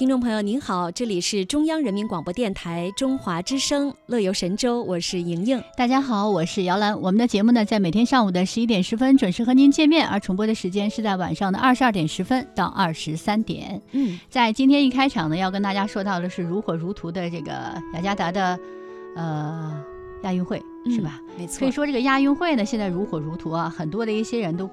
听众朋友您好，这里是中央人民广播电台中华之声《乐游神州》，我是莹莹。大家好，我是姚兰。我们的节目呢，在每天上午的十一点十分准时和您见面，而重播的时间是在晚上的二十二点十分到二十三点。嗯，在今天一开场呢，要跟大家说到的是如火如荼的这个雅加达的呃亚运会，是吧？没错。可以说这个亚运会呢，现在如火如荼啊，很多的一些人都。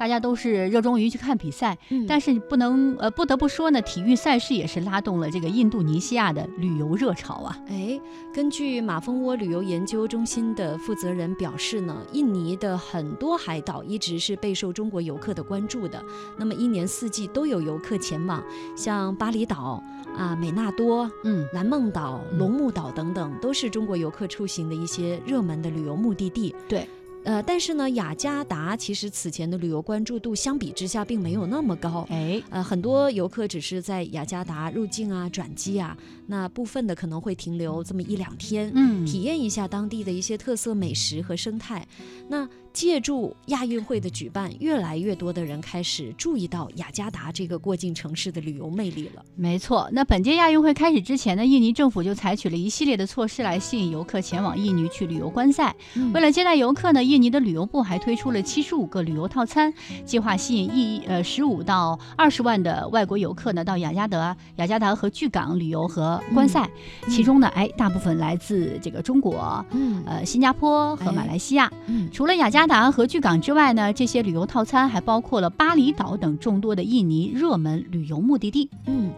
大家都是热衷于去看比赛，但是不能呃不得不说呢，体育赛事也是拉动了这个印度尼西亚的旅游热潮啊。哎，根据马蜂窝旅游研究中心的负责人表示呢，印尼的很多海岛一直是备受中国游客的关注的。那么一年四季都有游客前往，像巴厘岛啊、美纳多、嗯、蓝梦岛、龙目岛等等，都是中国游客出行的一些热门的旅游目的地。对。呃，但是呢，雅加达其实此前的旅游关注度相比之下并没有那么高。哎，呃，很多游客只是在雅加达入境啊、转机啊，那部分的可能会停留这么一两天，嗯，体验一下当地的一些特色美食和生态。那借助亚运会的举办，越来越多的人开始注意到雅加达这个过境城市的旅游魅力了。没错，那本届亚运会开始之前呢，印尼政府就采取了一系列的措施来吸引游客前往印尼去旅游观赛。为了接待游客呢，印尼的旅游部还推出了七十五个旅游套餐，计划吸引一呃十五到二十万的外国游客呢到雅加达、雅加达和巨港旅游和观赛。其中呢，哎，大部分来自这个中国、嗯呃新加坡和马来西亚。嗯，除了雅加。加达和巨港之外呢，这些旅游套餐还包括了巴厘岛等众多的印尼热门旅游目的地。嗯，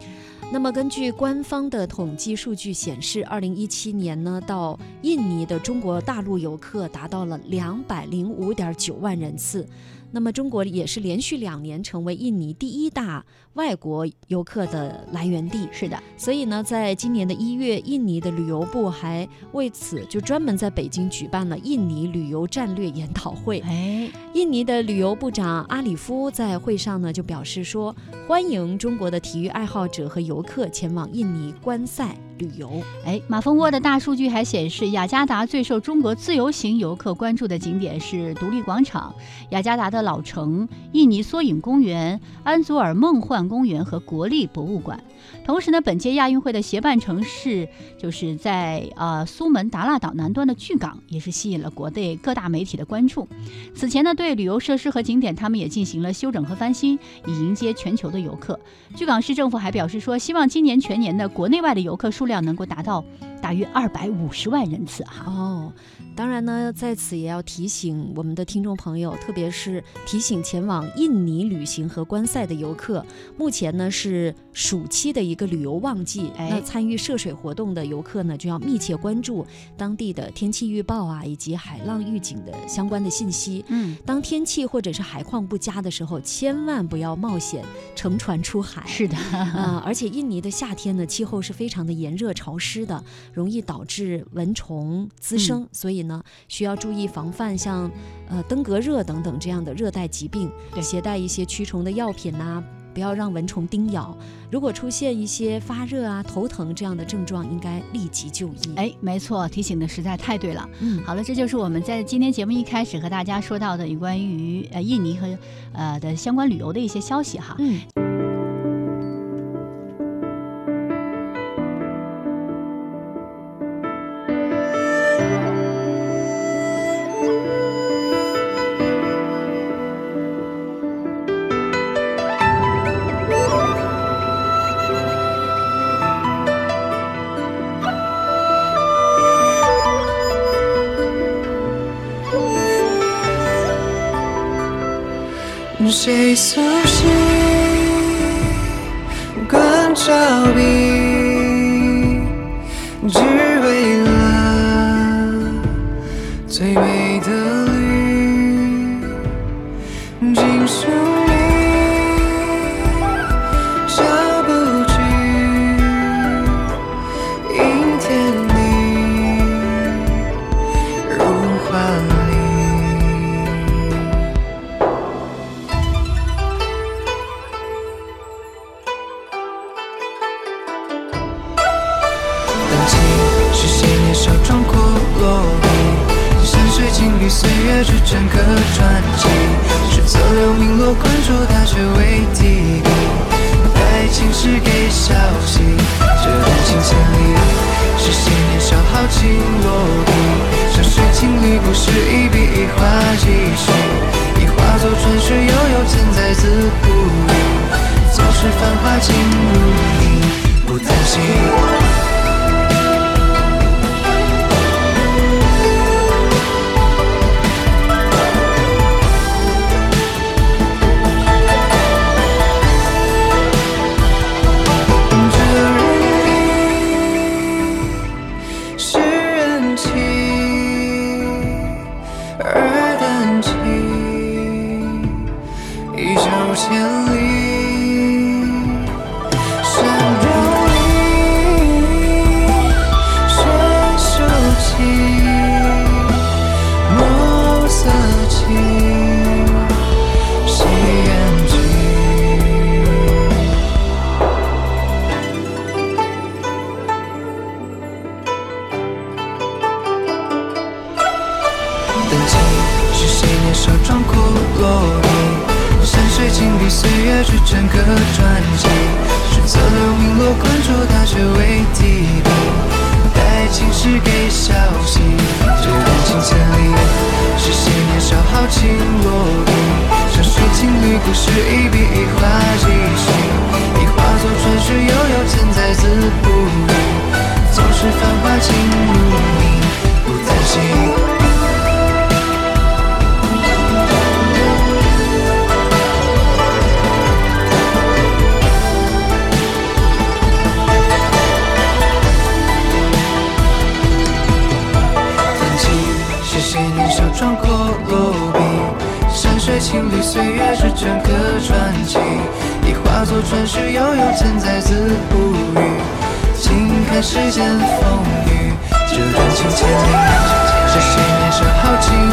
那么根据官方的统计数据显示，二零一七年呢，到印尼的中国大陆游客达到了两百零五点九万人次。那么中国也是连续两年成为印尼第一大外国游客的来源地。是的，所以呢，在今年的一月，印尼的旅游部还为此就专门在北京举办了印尼旅游战略研讨会。哎，印尼的旅游部长阿里夫在会上呢就表示说，欢迎中国的体育爱好者和游客前往印尼观赛。旅游，哎，马蜂窝的大数据还显示，雅加达最受中国自由行游客关注的景点是独立广场、雅加达的老城、印尼缩影公园、安祖尔梦幻公园和国立博物馆。同时呢，本届亚运会的协办城市就是在呃苏门答腊岛南端的巨港，也是吸引了国内各大媒体的关注。此前呢，对旅游设施和景点，他们也进行了修整和翻新，以迎接全球的游客。巨港市政府还表示说，希望今年全年的国内外的游客数量。量能够达到大约二百五十万人次哈哦。当然呢，在此也要提醒我们的听众朋友，特别是提醒前往印尼旅行和观赛的游客，目前呢是暑期的一个旅游旺季，那参与涉水活动的游客呢就要密切关注当地的天气预报啊，以及海浪预警的相关的信息。嗯，当天气或者是海况不佳的时候，千万不要冒险乘船出海。是的，啊，而且印尼的夏天呢，气候是非常的炎热潮湿的，容易导致蚊虫滋生，所以。呢，需要注意防范像呃登革热等等这样的热带疾病，携带一些驱虫的药品呐，不要让蚊虫叮咬。如果出现一些发热啊、头疼这样的症状，应该立即就医。哎，没错，提醒的实在太对了。嗯，好了，这就是我们在今天节目一开始和大家说到的有关于呃印尼和呃的相关旅游的一些消息哈。嗯。谁苏醒？关照彼，小窗哭落笔山水情侣岁月织成个传奇是泽流明洛困住他却未提笔待青史给消息这段情千里是谁年少豪情落千里。故事一笔一划青绿岁月是镌刻传奇。已化作传世悠悠千载自不语，静看世间风雨，这段情千里。是谁年少豪情。